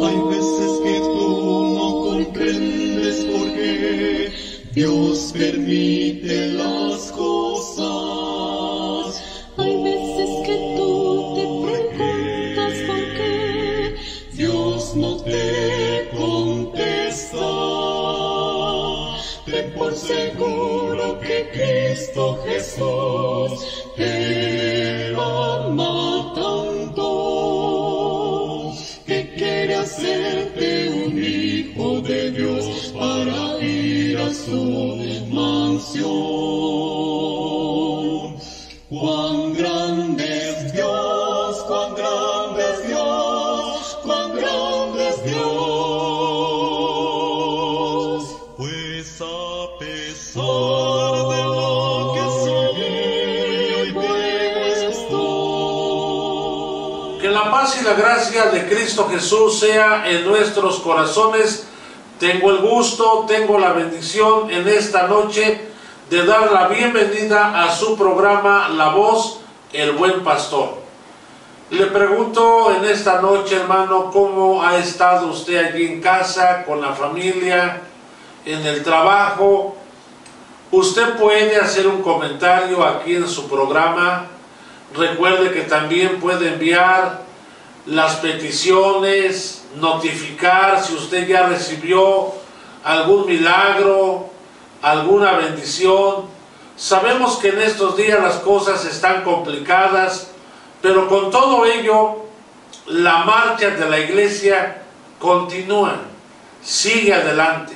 Hay veces que tú no comprendes por qué Dios permite las cosas. Hay veces que tú te preguntas por qué Dios no te contesta. Ten por seguro que Cristo Jesús su mansión. Cuán grande es Dios, cuán grande es Dios, cuán grande es Dios. Pues a pesar de lo que soy. Que la paz y la gracia de Cristo Jesús sea en nuestros corazones. Tengo el gusto, tengo la bendición en esta noche de dar la bienvenida a su programa La Voz, el Buen Pastor. Le pregunto en esta noche, hermano, cómo ha estado usted allí en casa, con la familia, en el trabajo. Usted puede hacer un comentario aquí en su programa. Recuerde que también puede enviar las peticiones, notificar si usted ya recibió algún milagro, alguna bendición. Sabemos que en estos días las cosas están complicadas, pero con todo ello, la marcha de la iglesia continúa, sigue adelante.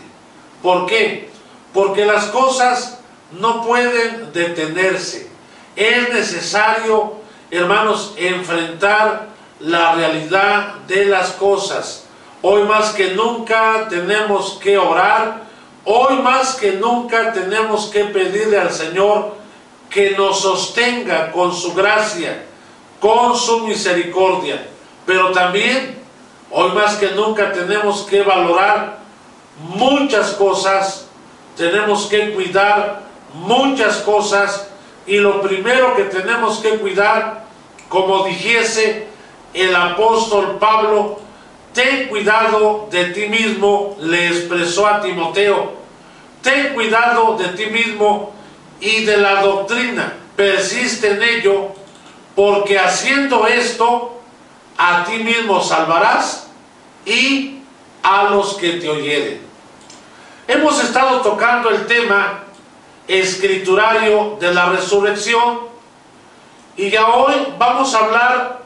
¿Por qué? Porque las cosas no pueden detenerse. Es necesario, hermanos, enfrentar la realidad de las cosas. Hoy más que nunca tenemos que orar, hoy más que nunca tenemos que pedirle al Señor que nos sostenga con su gracia, con su misericordia. Pero también, hoy más que nunca tenemos que valorar muchas cosas, tenemos que cuidar muchas cosas y lo primero que tenemos que cuidar, como dijese el apóstol Pablo, ten cuidado de ti mismo, le expresó a Timoteo, ten cuidado de ti mismo y de la doctrina, persiste en ello, porque haciendo esto, a ti mismo salvarás y a los que te oyeren. Hemos estado tocando el tema escriturario de la resurrección y ya hoy vamos a hablar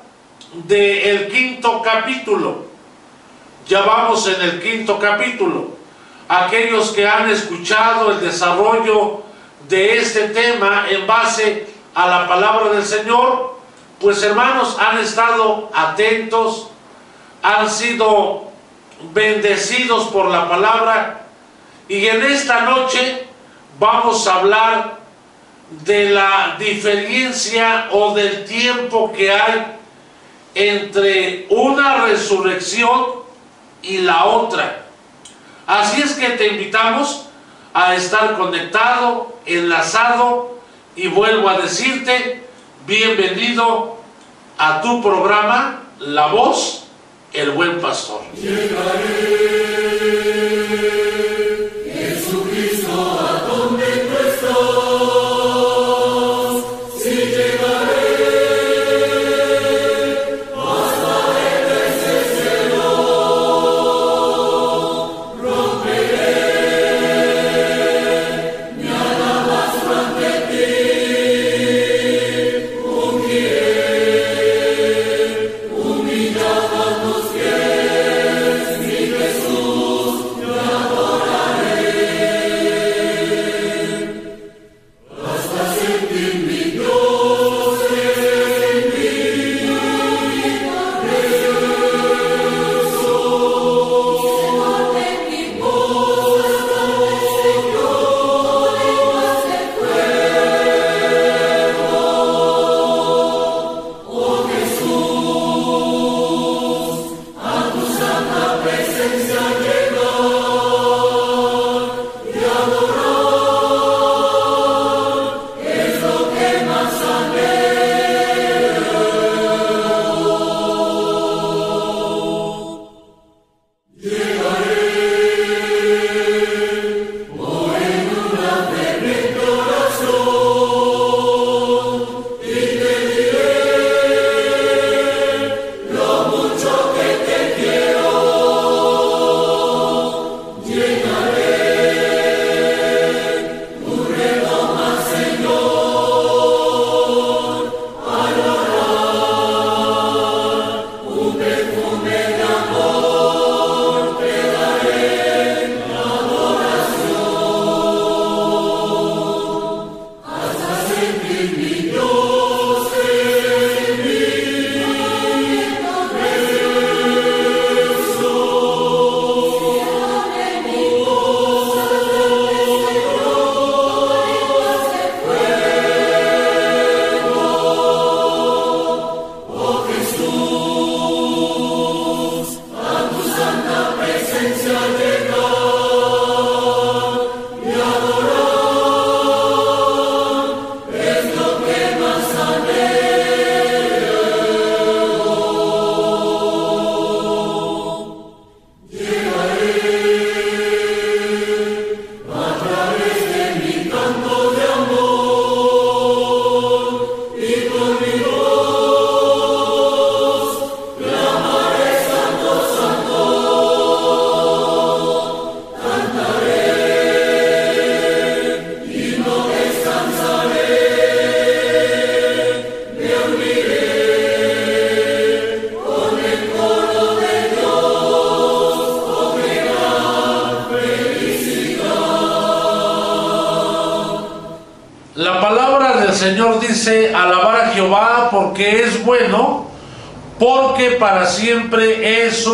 del quinto capítulo. Ya vamos en el quinto capítulo. Aquellos que han escuchado el desarrollo de este tema en base a la palabra del Señor, pues hermanos han estado atentos, han sido bendecidos por la palabra y en esta noche vamos a hablar de la diferencia o del tiempo que hay entre una resurrección y la otra. Así es que te invitamos a estar conectado, enlazado y vuelvo a decirte, bienvenido a tu programa La Voz, el Buen Pastor.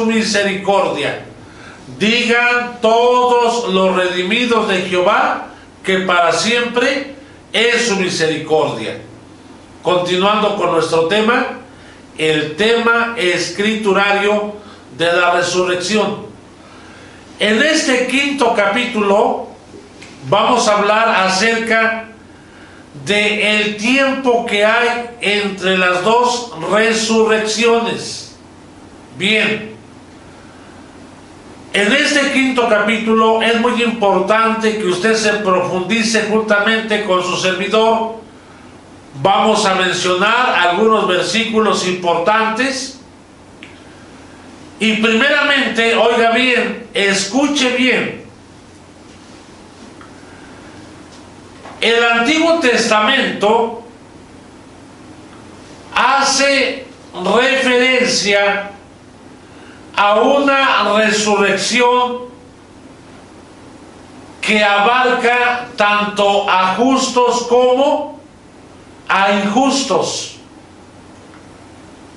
Misericordia. Digan todos los redimidos de Jehová que para siempre es su misericordia. Continuando con nuestro tema, el tema escriturario de la resurrección. En este quinto capítulo vamos a hablar acerca de el tiempo que hay entre las dos resurrecciones. Bien, en este quinto capítulo es muy importante que usted se profundice juntamente con su servidor. Vamos a mencionar algunos versículos importantes. Y primeramente, oiga bien, escuche bien. El Antiguo Testamento hace referencia a una resurrección que abarca tanto a justos como a injustos.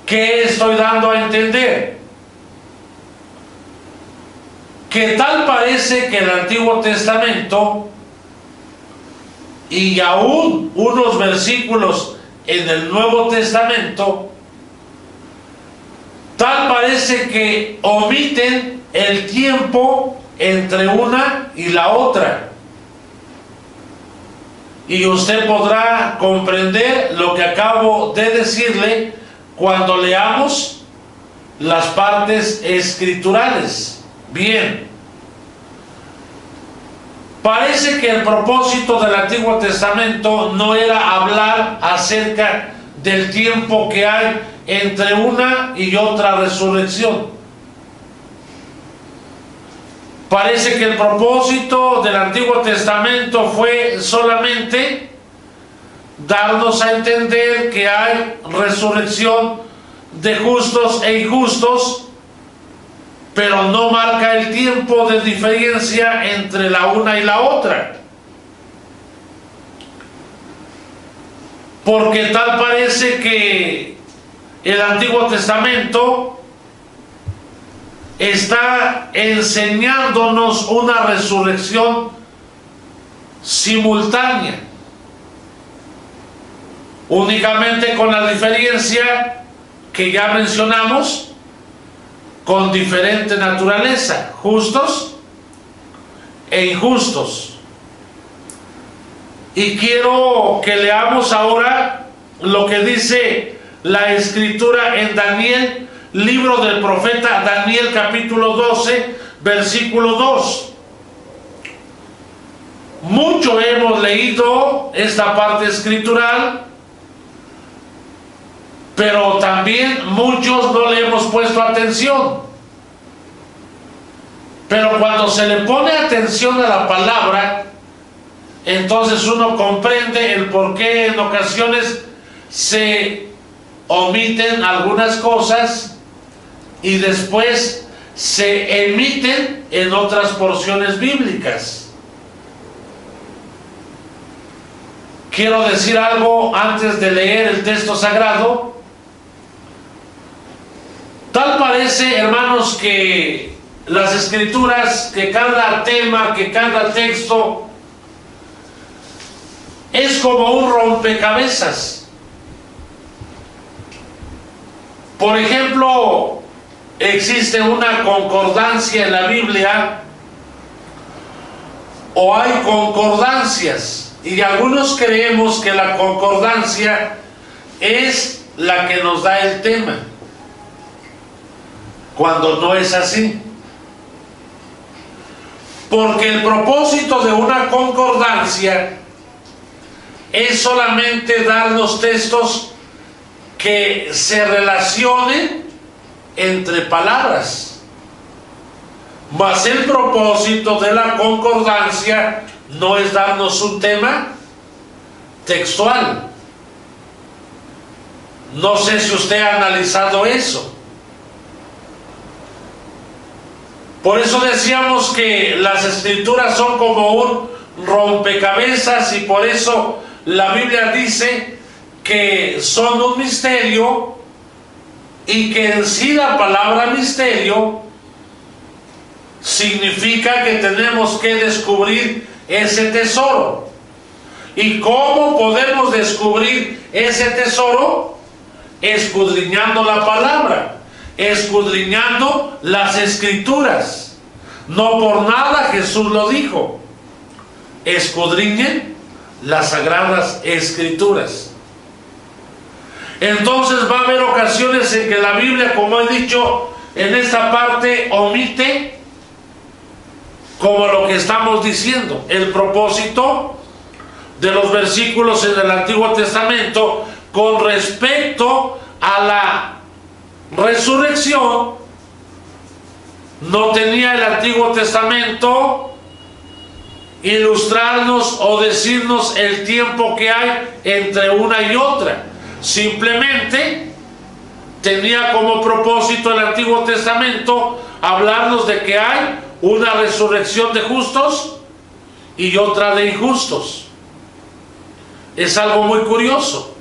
¿Qué estoy dando a entender? Que tal parece que el Antiguo Testamento y aún unos versículos en el Nuevo Testamento, tal parece que omiten el tiempo entre una y la otra. Y usted podrá comprender lo que acabo de decirle cuando leamos las partes escriturales. Bien. Parece que el propósito del Antiguo Testamento no era hablar acerca del tiempo que hay entre una y otra resurrección. Parece que el propósito del Antiguo Testamento fue solamente darnos a entender que hay resurrección de justos e injustos pero no marca el tiempo de diferencia entre la una y la otra. Porque tal parece que el Antiguo Testamento está enseñándonos una resurrección simultánea, únicamente con la diferencia que ya mencionamos, con diferente naturaleza, justos e injustos. Y quiero que leamos ahora lo que dice la escritura en Daniel, libro del profeta Daniel capítulo 12, versículo 2. Mucho hemos leído esta parte escritural, pero también muchos no le hemos puesto atención. Pero cuando se le pone atención a la palabra, entonces uno comprende el por qué en ocasiones se omiten algunas cosas y después se emiten en otras porciones bíblicas. Quiero decir algo antes de leer el texto sagrado. Tal parece, hermanos, que las escrituras, que cada tema, que cada texto es como un rompecabezas. Por ejemplo, existe una concordancia en la Biblia o hay concordancias. Y algunos creemos que la concordancia es la que nos da el tema, cuando no es así. Porque el propósito de una concordancia es solamente dar los textos que se relacionen entre palabras. Mas el propósito de la concordancia no es darnos un tema textual. No sé si usted ha analizado eso. Por eso decíamos que las escrituras son como un rompecabezas y por eso la Biblia dice que son un misterio y que en sí la palabra misterio significa que tenemos que descubrir ese tesoro. ¿Y cómo podemos descubrir ese tesoro? Escudriñando la palabra, escudriñando las escrituras. No por nada Jesús lo dijo. Escudriñen las sagradas escrituras. Entonces va a haber ocasiones en que la Biblia, como he dicho, en esta parte omite como lo que estamos diciendo, el propósito de los versículos en el Antiguo Testamento con respecto a la resurrección, no tenía el Antiguo Testamento ilustrarnos o decirnos el tiempo que hay entre una y otra. Simplemente tenía como propósito el Antiguo Testamento hablarnos de que hay una resurrección de justos y otra de injustos. Es algo muy curioso.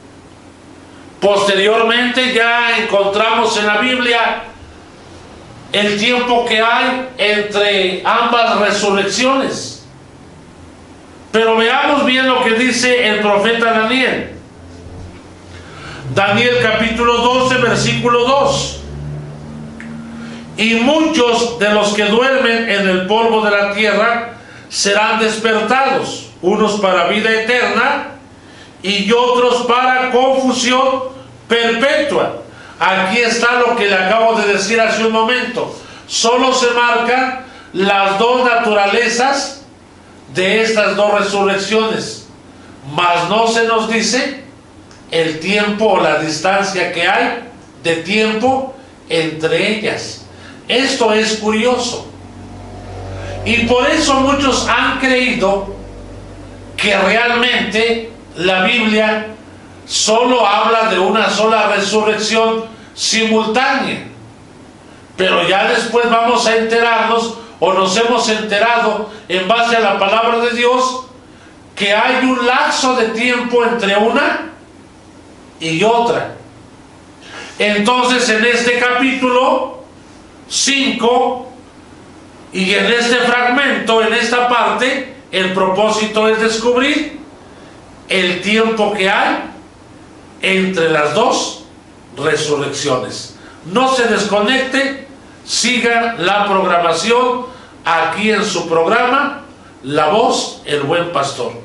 Posteriormente ya encontramos en la Biblia el tiempo que hay entre ambas resurrecciones. Pero veamos bien lo que dice el profeta Daniel. Daniel capítulo 12, versículo 2. Y muchos de los que duermen en el polvo de la tierra serán despertados, unos para vida eterna y otros para confusión perpetua. Aquí está lo que le acabo de decir hace un momento. Solo se marcan las dos naturalezas de estas dos resurrecciones, mas no se nos dice el tiempo o la distancia que hay de tiempo entre ellas. Esto es curioso. Y por eso muchos han creído que realmente la Biblia solo habla de una sola resurrección simultánea. Pero ya después vamos a enterarnos o nos hemos enterado en base a la palabra de Dios que hay un lapso de tiempo entre una y otra. Entonces en este capítulo 5 y en este fragmento, en esta parte, el propósito es descubrir el tiempo que hay entre las dos resurrecciones. No se desconecte, siga la programación aquí en su programa, La Voz, el Buen Pastor.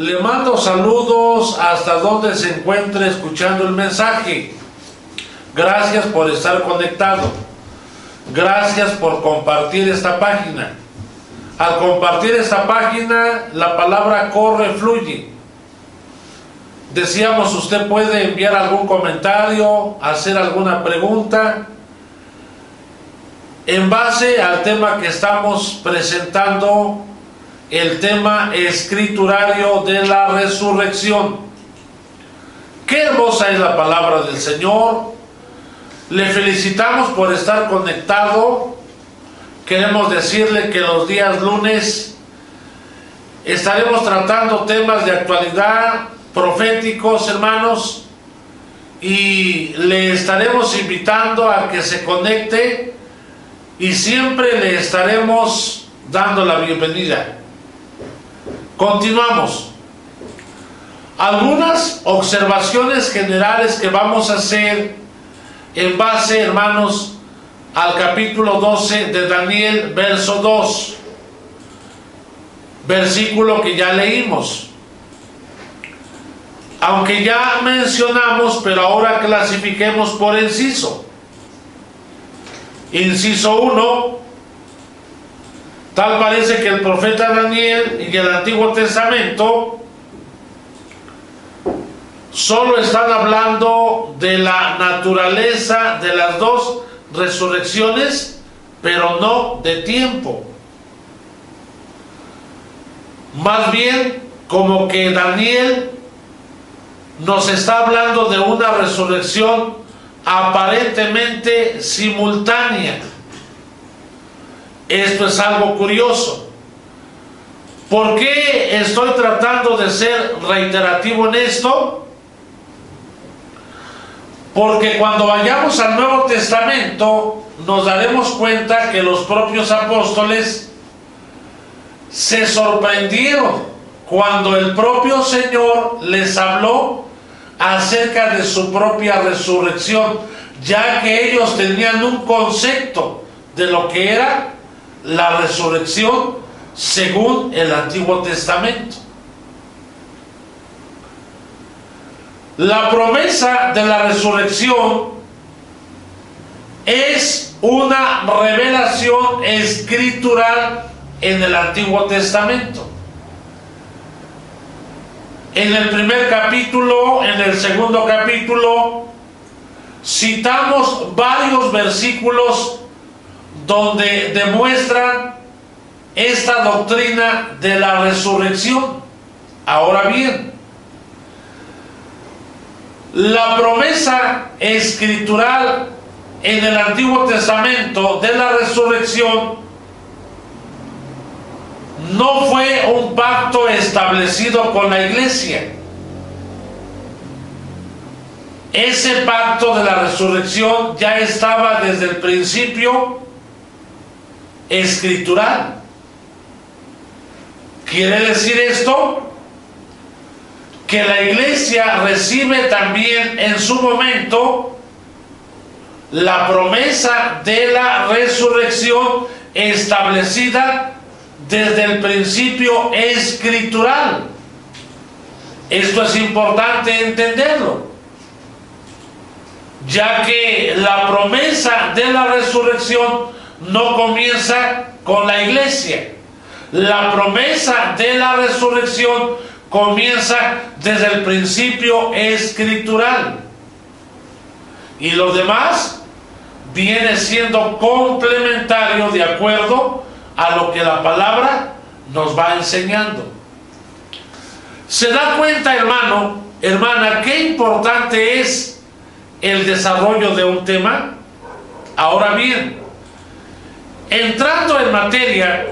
Le mando saludos hasta donde se encuentre escuchando el mensaje. Gracias por estar conectado. Gracias por compartir esta página. Al compartir esta página, la palabra corre, fluye. Decíamos, usted puede enviar algún comentario, hacer alguna pregunta en base al tema que estamos presentando, el tema escriturario de la resurrección. Qué hermosa es la palabra del Señor. Le felicitamos por estar conectado. Queremos decirle que los días lunes estaremos tratando temas de actualidad proféticos, hermanos, y le estaremos invitando a que se conecte y siempre le estaremos dando la bienvenida. Continuamos. Algunas observaciones generales que vamos a hacer en base, hermanos, al capítulo 12 de Daniel, verso 2, versículo que ya leímos. Aunque ya mencionamos, pero ahora clasifiquemos por inciso. Inciso 1, tal parece que el profeta Daniel y el Antiguo Testamento solo están hablando de la naturaleza de las dos resurrecciones, pero no de tiempo. Más bien, como que Daniel nos está hablando de una resurrección aparentemente simultánea. Esto es algo curioso. ¿Por qué estoy tratando de ser reiterativo en esto? Porque cuando vayamos al Nuevo Testamento nos daremos cuenta que los propios apóstoles se sorprendieron cuando el propio Señor les habló acerca de su propia resurrección, ya que ellos tenían un concepto de lo que era la resurrección según el Antiguo Testamento. La promesa de la resurrección es una revelación escritural en el Antiguo Testamento. En el primer capítulo, en el segundo capítulo, citamos varios versículos donde demuestran esta doctrina de la resurrección. Ahora bien, la promesa escritural en el Antiguo Testamento de la resurrección no fue un pacto establecido con la iglesia. Ese pacto de la resurrección ya estaba desde el principio escritural. ¿Quiere decir esto? Que la iglesia recibe también en su momento la promesa de la resurrección establecida desde el principio escritural. Esto es importante entenderlo, ya que la promesa de la resurrección no comienza con la iglesia. La promesa de la resurrección comienza desde el principio escritural. Y lo demás viene siendo complementario de acuerdo a lo que la palabra nos va enseñando. ¿Se da cuenta, hermano, hermana, qué importante es el desarrollo de un tema? Ahora bien, entrando en materia,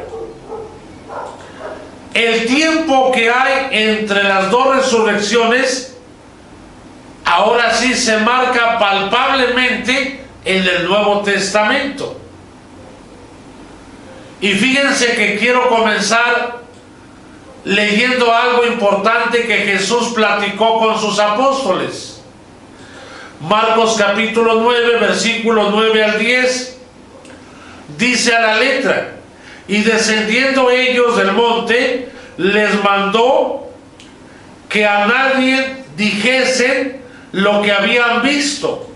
el tiempo que hay entre las dos resurrecciones, ahora sí se marca palpablemente en el Nuevo Testamento. Y fíjense que quiero comenzar leyendo algo importante que Jesús platicó con sus apóstoles. Marcos capítulo 9, versículos 9 al 10, dice a la letra, y descendiendo ellos del monte, les mandó que a nadie dijesen lo que habían visto,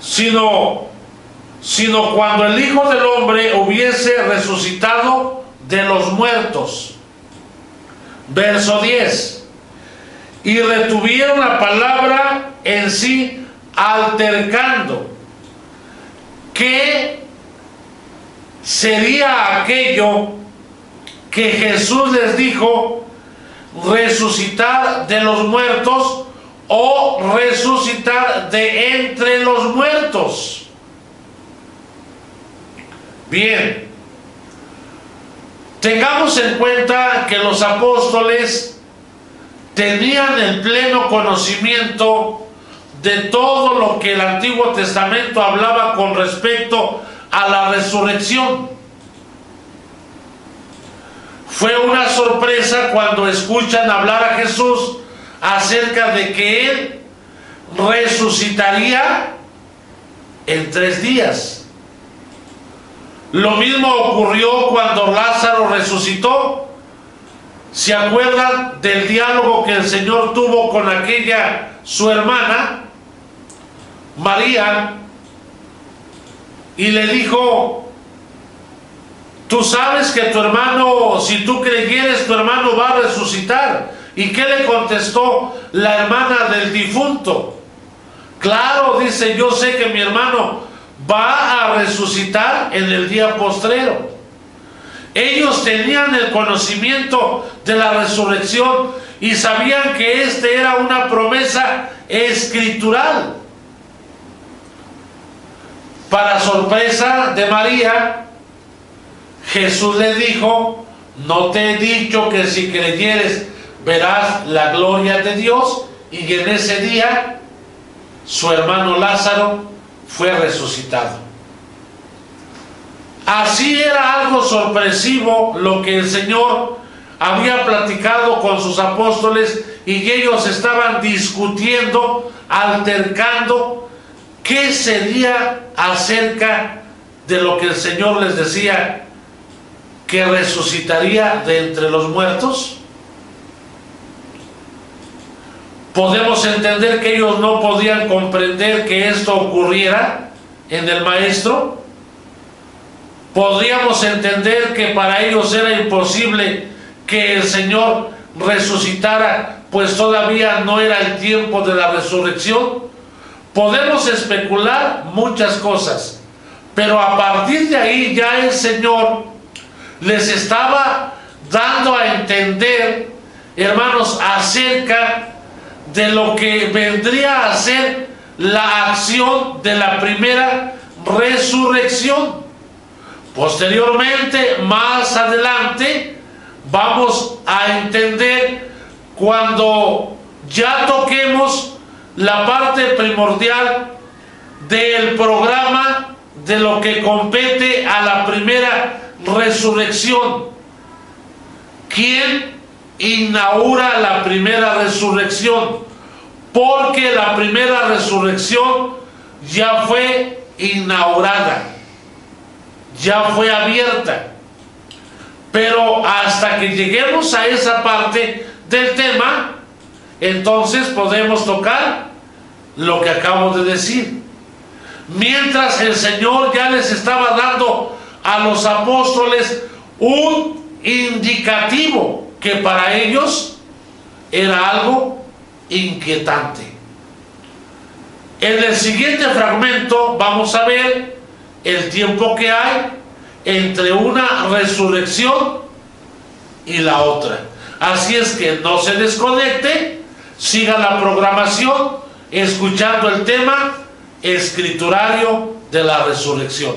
sino, sino cuando el Hijo del Hombre hubiese resucitado de los muertos. Verso 10. Y retuvieron la palabra en sí altercando. ¿Qué sería aquello que Jesús les dijo resucitar de los muertos o resucitar de entre los muertos? Bien, tengamos en cuenta que los apóstoles tenían el pleno conocimiento de todo lo que el Antiguo Testamento hablaba con respecto a la resurrección. Fue una sorpresa cuando escuchan hablar a Jesús acerca de que Él resucitaría en tres días. Lo mismo ocurrió cuando Lázaro resucitó. ¿Se acuerdan del diálogo que el Señor tuvo con aquella su hermana, María, y le dijo, tú sabes que tu hermano, si tú creyeres, tu hermano va a resucitar. ¿Y qué le contestó la hermana del difunto? Claro, dice, yo sé que mi hermano va a resucitar en el día postrero. Ellos tenían el conocimiento de la resurrección y sabían que este era una promesa escritural. Para sorpresa de María, Jesús le dijo, no te he dicho que si creyeres verás la gloria de Dios y en ese día su hermano Lázaro fue resucitado. Así era algo sorpresivo lo que el Señor había platicado con sus apóstoles y ellos estaban discutiendo, altercando qué sería acerca de lo que el Señor les decía que resucitaría de entre los muertos. Podemos entender que ellos no podían comprender que esto ocurriera en el Maestro. Podríamos entender que para ellos era imposible que el Señor resucitara, pues todavía no era el tiempo de la resurrección. Podemos especular muchas cosas, pero a partir de ahí ya el Señor les estaba dando a entender, hermanos, acerca de lo que vendría a ser la acción de la primera resurrección. Posteriormente, más adelante, vamos a entender cuando ya toquemos la parte primordial del programa de lo que compete a la primera resurrección. ¿Quién inaugura la primera resurrección? Porque la primera resurrección ya fue inaugurada, ya fue abierta. Pero hasta que lleguemos a esa parte del tema, entonces podemos tocar lo que acabo de decir. Mientras el Señor ya les estaba dando a los apóstoles un indicativo que para ellos era algo inquietante. En el siguiente fragmento vamos a ver el tiempo que hay entre una resurrección y la otra. Así es que no se desconecte, siga la programación escuchando el tema escriturario de la resurrección.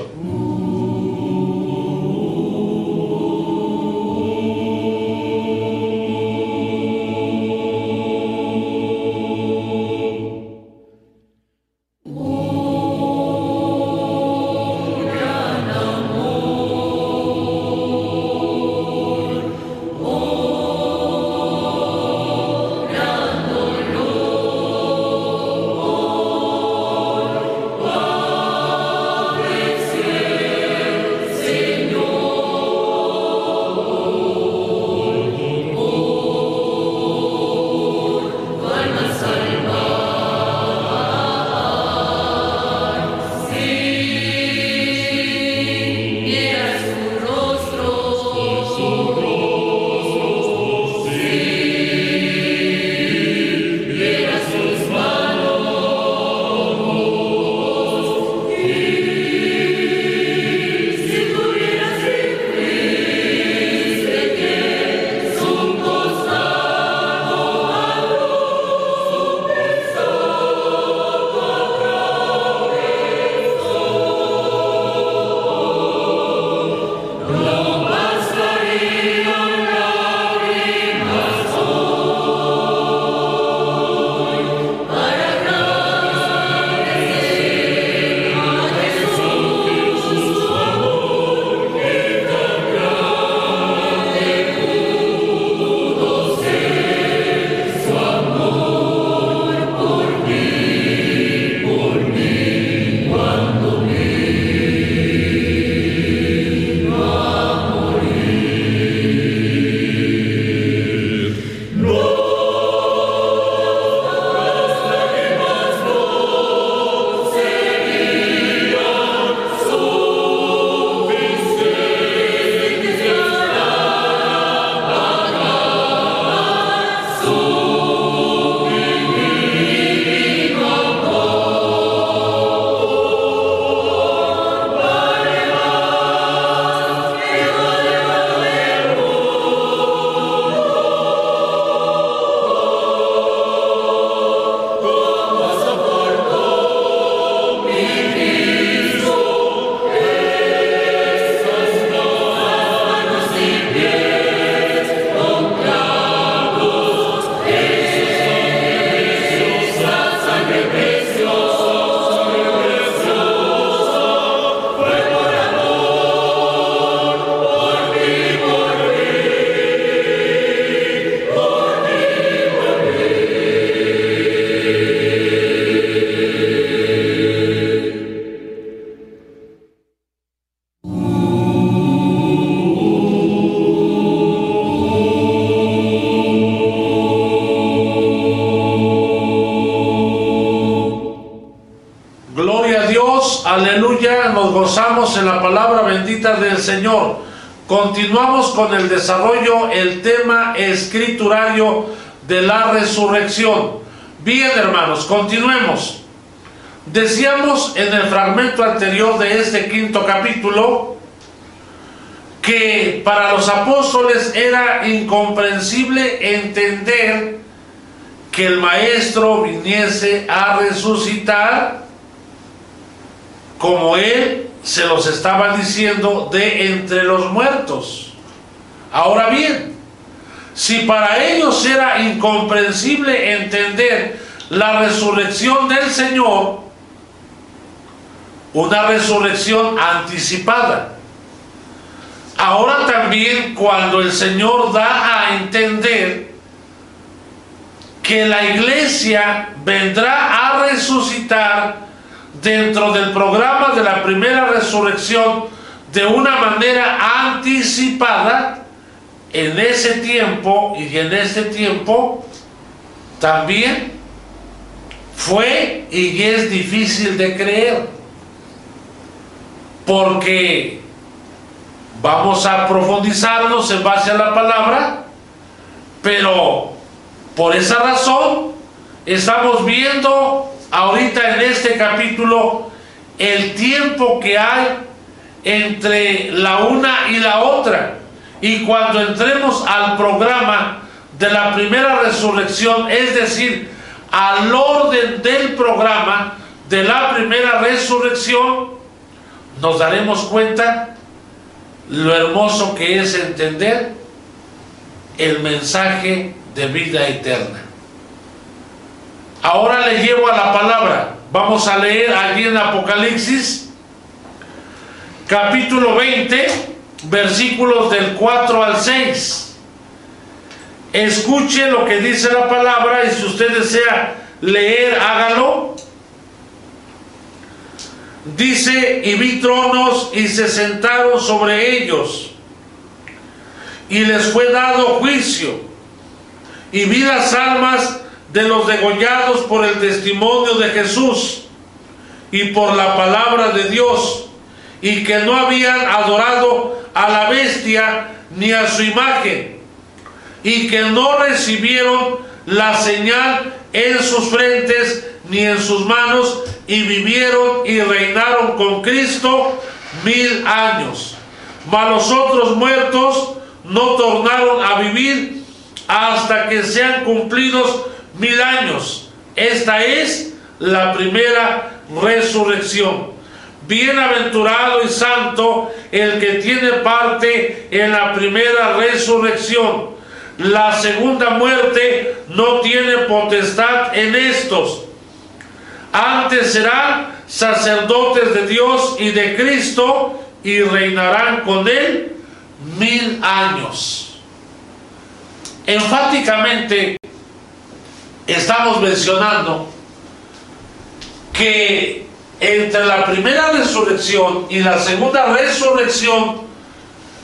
Continuamos con el desarrollo, el tema escriturario de la resurrección. Bien, hermanos, continuemos. Decíamos en el fragmento anterior de este quinto capítulo que para los apóstoles era incomprensible entender que el maestro viniese a resucitar como él se los estaba diciendo de entre los muertos. Ahora bien, si para ellos era incomprensible entender la resurrección del Señor, una resurrección anticipada. Ahora también cuando el Señor da a entender que la iglesia vendrá a resucitar dentro del programa de la primera resurrección de una manera anticipada, en ese tiempo y en este tiempo también fue y es difícil de creer porque vamos a profundizarnos en base a la palabra, pero por esa razón estamos viendo ahorita en este capítulo el tiempo que hay entre la una y la otra. Y cuando entremos al programa de la primera resurrección, es decir, al orden del programa de la primera resurrección, nos daremos cuenta lo hermoso que es entender el mensaje de vida eterna. Ahora le llevo a la palabra. Vamos a leer allí en Apocalipsis, capítulo 20, versículos del 4 al 6. Escuche lo que dice la palabra y si usted desea leer, hágalo. Dice, y vi tronos y se sentaron sobre ellos, y les fue dado juicio, y vi las almas de los degollados por el testimonio de Jesús y por la palabra de Dios, y que no habían adorado a la bestia ni a su imagen, y que no recibieron la señal en sus frentes ni en sus manos, y vivieron y reinaron con Cristo mil años. Mas los otros muertos no tornaron a vivir hasta que sean cumplidos mil años. Esta es la primera resurrección. Bienaventurado y santo el que tiene parte en la primera resurrección. La segunda muerte no tiene potestad en estos antes serán sacerdotes de Dios y de Cristo y reinarán con él mil años. Enfáticamente estamos mencionando que entre la primera resurrección y la segunda resurrección,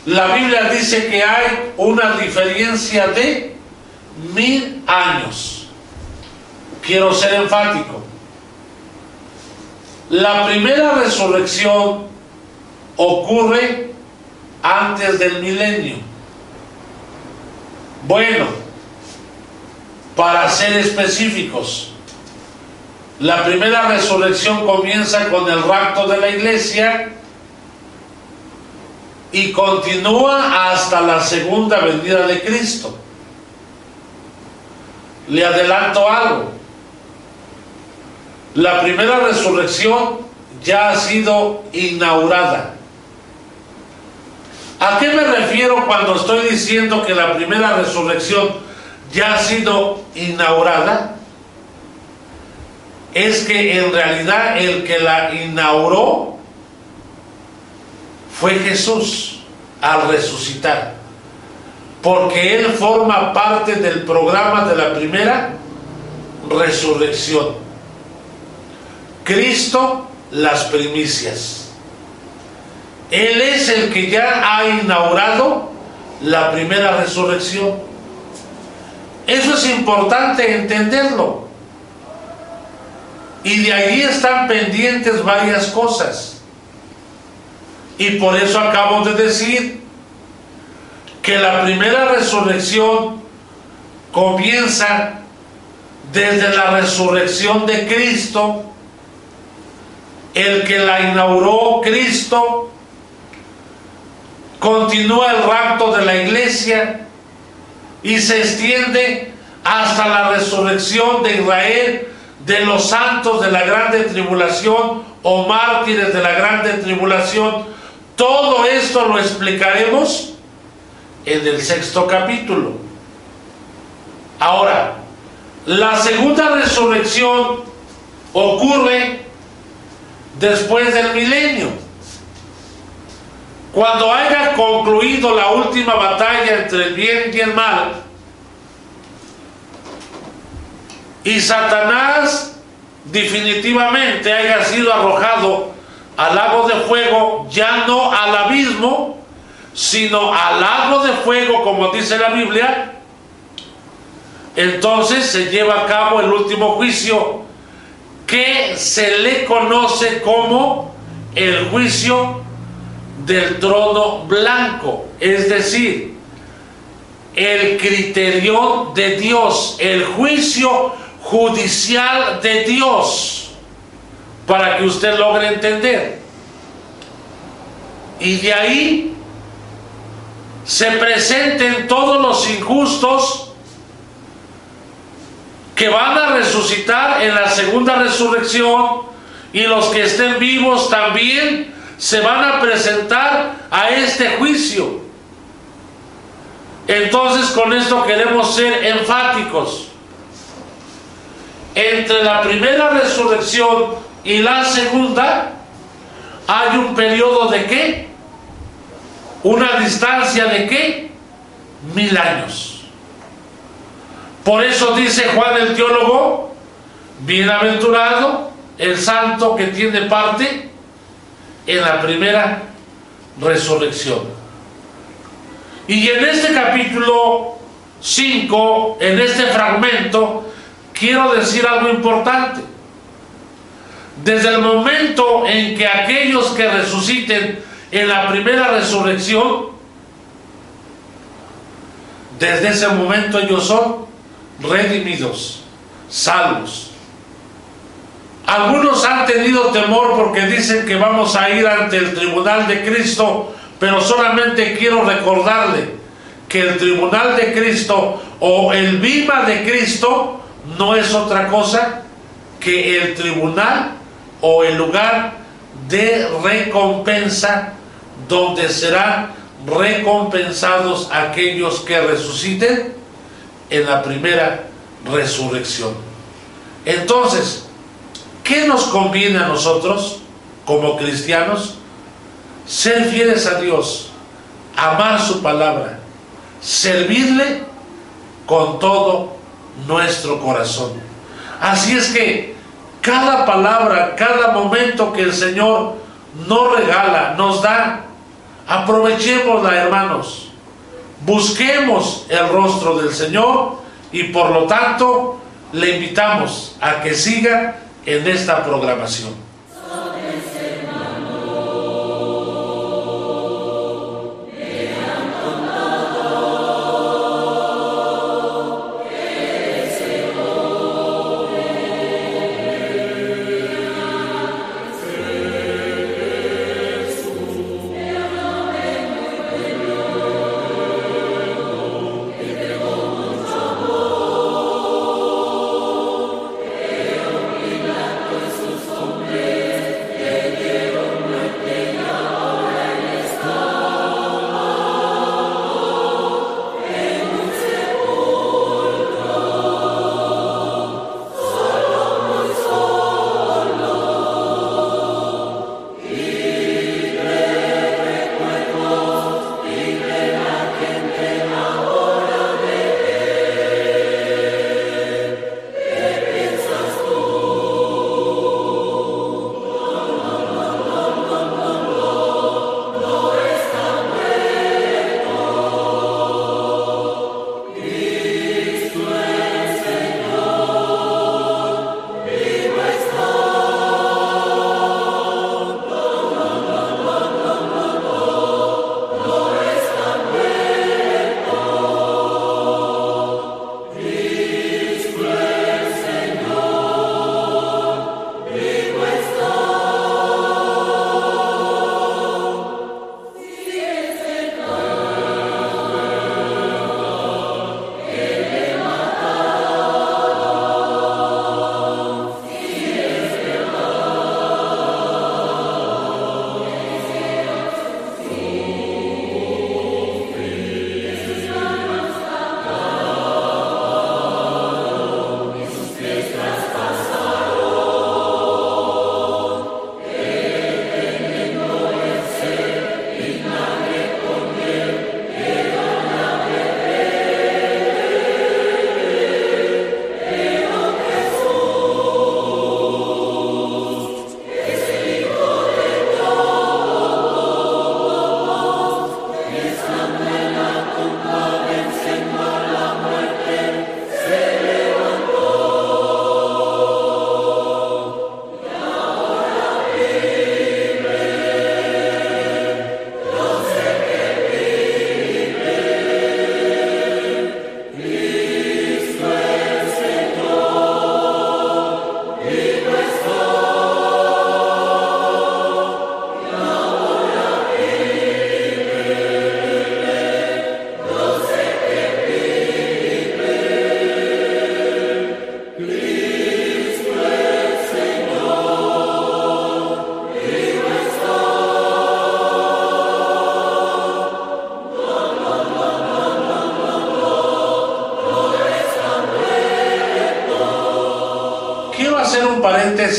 la Biblia dice que hay una diferencia de mil años. Quiero ser enfático. La primera resurrección ocurre antes del milenio. Bueno, para ser específicos, la primera resurrección comienza con el rapto de la iglesia y continúa hasta la segunda venida de Cristo. Le adelanto algo. La primera resurrección ya ha sido inaugurada. ¿A qué me refiero cuando estoy diciendo que la primera resurrección ya ha sido inaugurada? Es que en realidad el que la inauguró fue Jesús al resucitar. Porque Él forma parte del programa de la primera resurrección. Cristo las primicias. Él es el que ya ha inaugurado la primera resurrección. Eso es importante entenderlo. Y de ahí están pendientes varias cosas. Y por eso acabo de decir que la primera resurrección comienza desde la resurrección de Cristo, el que la inauguró Cristo, continúa el rapto de la iglesia y se extiende hasta la resurrección de Israel, de los santos de la grande tribulación o mártires de la grande tribulación. Todo esto lo explicaremos en el sexto capítulo. Ahora, la segunda resurrección ocurre después del milenio. Cuando haya concluido la última batalla entre el bien y el mal, y Satanás definitivamente haya sido arrojado al lago de fuego, ya no al abismo, sino al lago de fuego, como dice la Biblia, entonces se lleva a cabo el último juicio que se le conoce como el juicio del trono blanco, es decir, el criterio de Dios, el juicio judicial de Dios, para que usted logre entender. Y de ahí se presenten todos los injustos que van a resucitar en la segunda resurrección y los que estén vivos también se van a presentar a este juicio. Entonces con esto queremos ser enfáticos. Entre la primera resurrección y la segunda hay un periodo de qué? Una distancia de qué? Mil años. Por eso dice Juan el teólogo, bienaventurado el santo que tiene parte en la primera resurrección. Y en este capítulo 5, en este fragmento, quiero decir algo importante. Desde el momento en que aquellos que resuciten en la primera resurrección, desde ese momento ellos son redimidos, salvos. Algunos han tenido temor porque dicen que vamos a ir ante el tribunal de Cristo, pero solamente quiero recordarle que el tribunal de Cristo o el viva de Cristo no es otra cosa que el tribunal o el lugar de recompensa donde serán recompensados aquellos que resuciten en la primera resurrección. Entonces, ¿qué nos conviene a nosotros como cristianos? Ser fieles a Dios, amar su palabra, servirle con todo nuestro corazón. Así es que cada palabra, cada momento que el Señor nos regala, nos da, aprovechémosla hermanos. Busquemos el rostro del Señor y por lo tanto le invitamos a que siga en esta programación.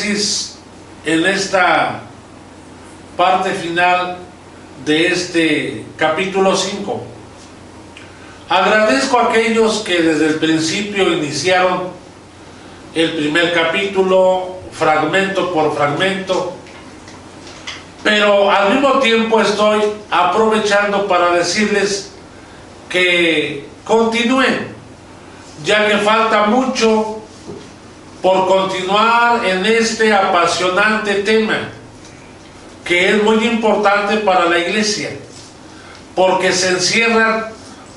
En esta parte final de este capítulo 5. Agradezco a aquellos que desde el principio iniciaron el primer capítulo, fragmento por fragmento, pero al mismo tiempo estoy aprovechando para decirles que continúen, ya que falta mucho por continuar en este apasionante tema, que es muy importante para la iglesia, porque se encierran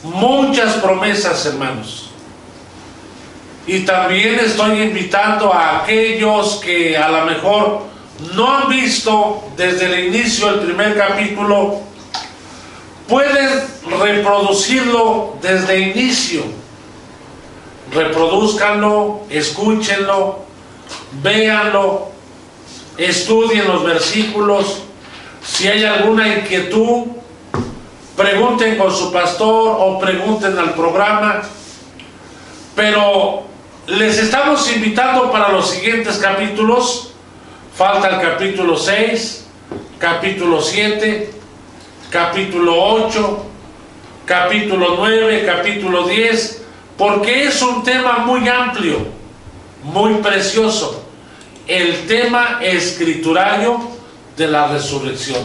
muchas promesas, hermanos. Y también estoy invitando a aquellos que a lo mejor no han visto desde el inicio el primer capítulo, pueden reproducirlo desde inicio. Reproduzcanlo, escúchenlo, véanlo, estudien los versículos. Si hay alguna inquietud, pregunten con su pastor o pregunten al programa. Pero les estamos invitando para los siguientes capítulos. Falta el capítulo 6, capítulo 7, capítulo 8, capítulo 9, capítulo 10, porque es un tema muy amplio, muy precioso. El tema escriturario de la resurrección.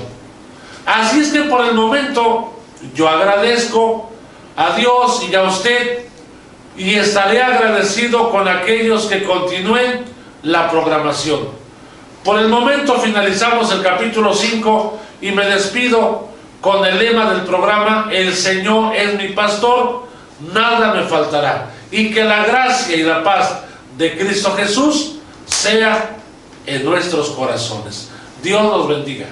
Así es que por el momento yo agradezco a Dios y a usted y estaré agradecido con aquellos que continúen la programación. Por el momento finalizamos el capítulo 5 y me despido con el lema del programa, el Señor es mi pastor, nada me faltará. Y que la gracia y la paz de Cristo Jesús sea en nuestros corazones. Dios los bendiga.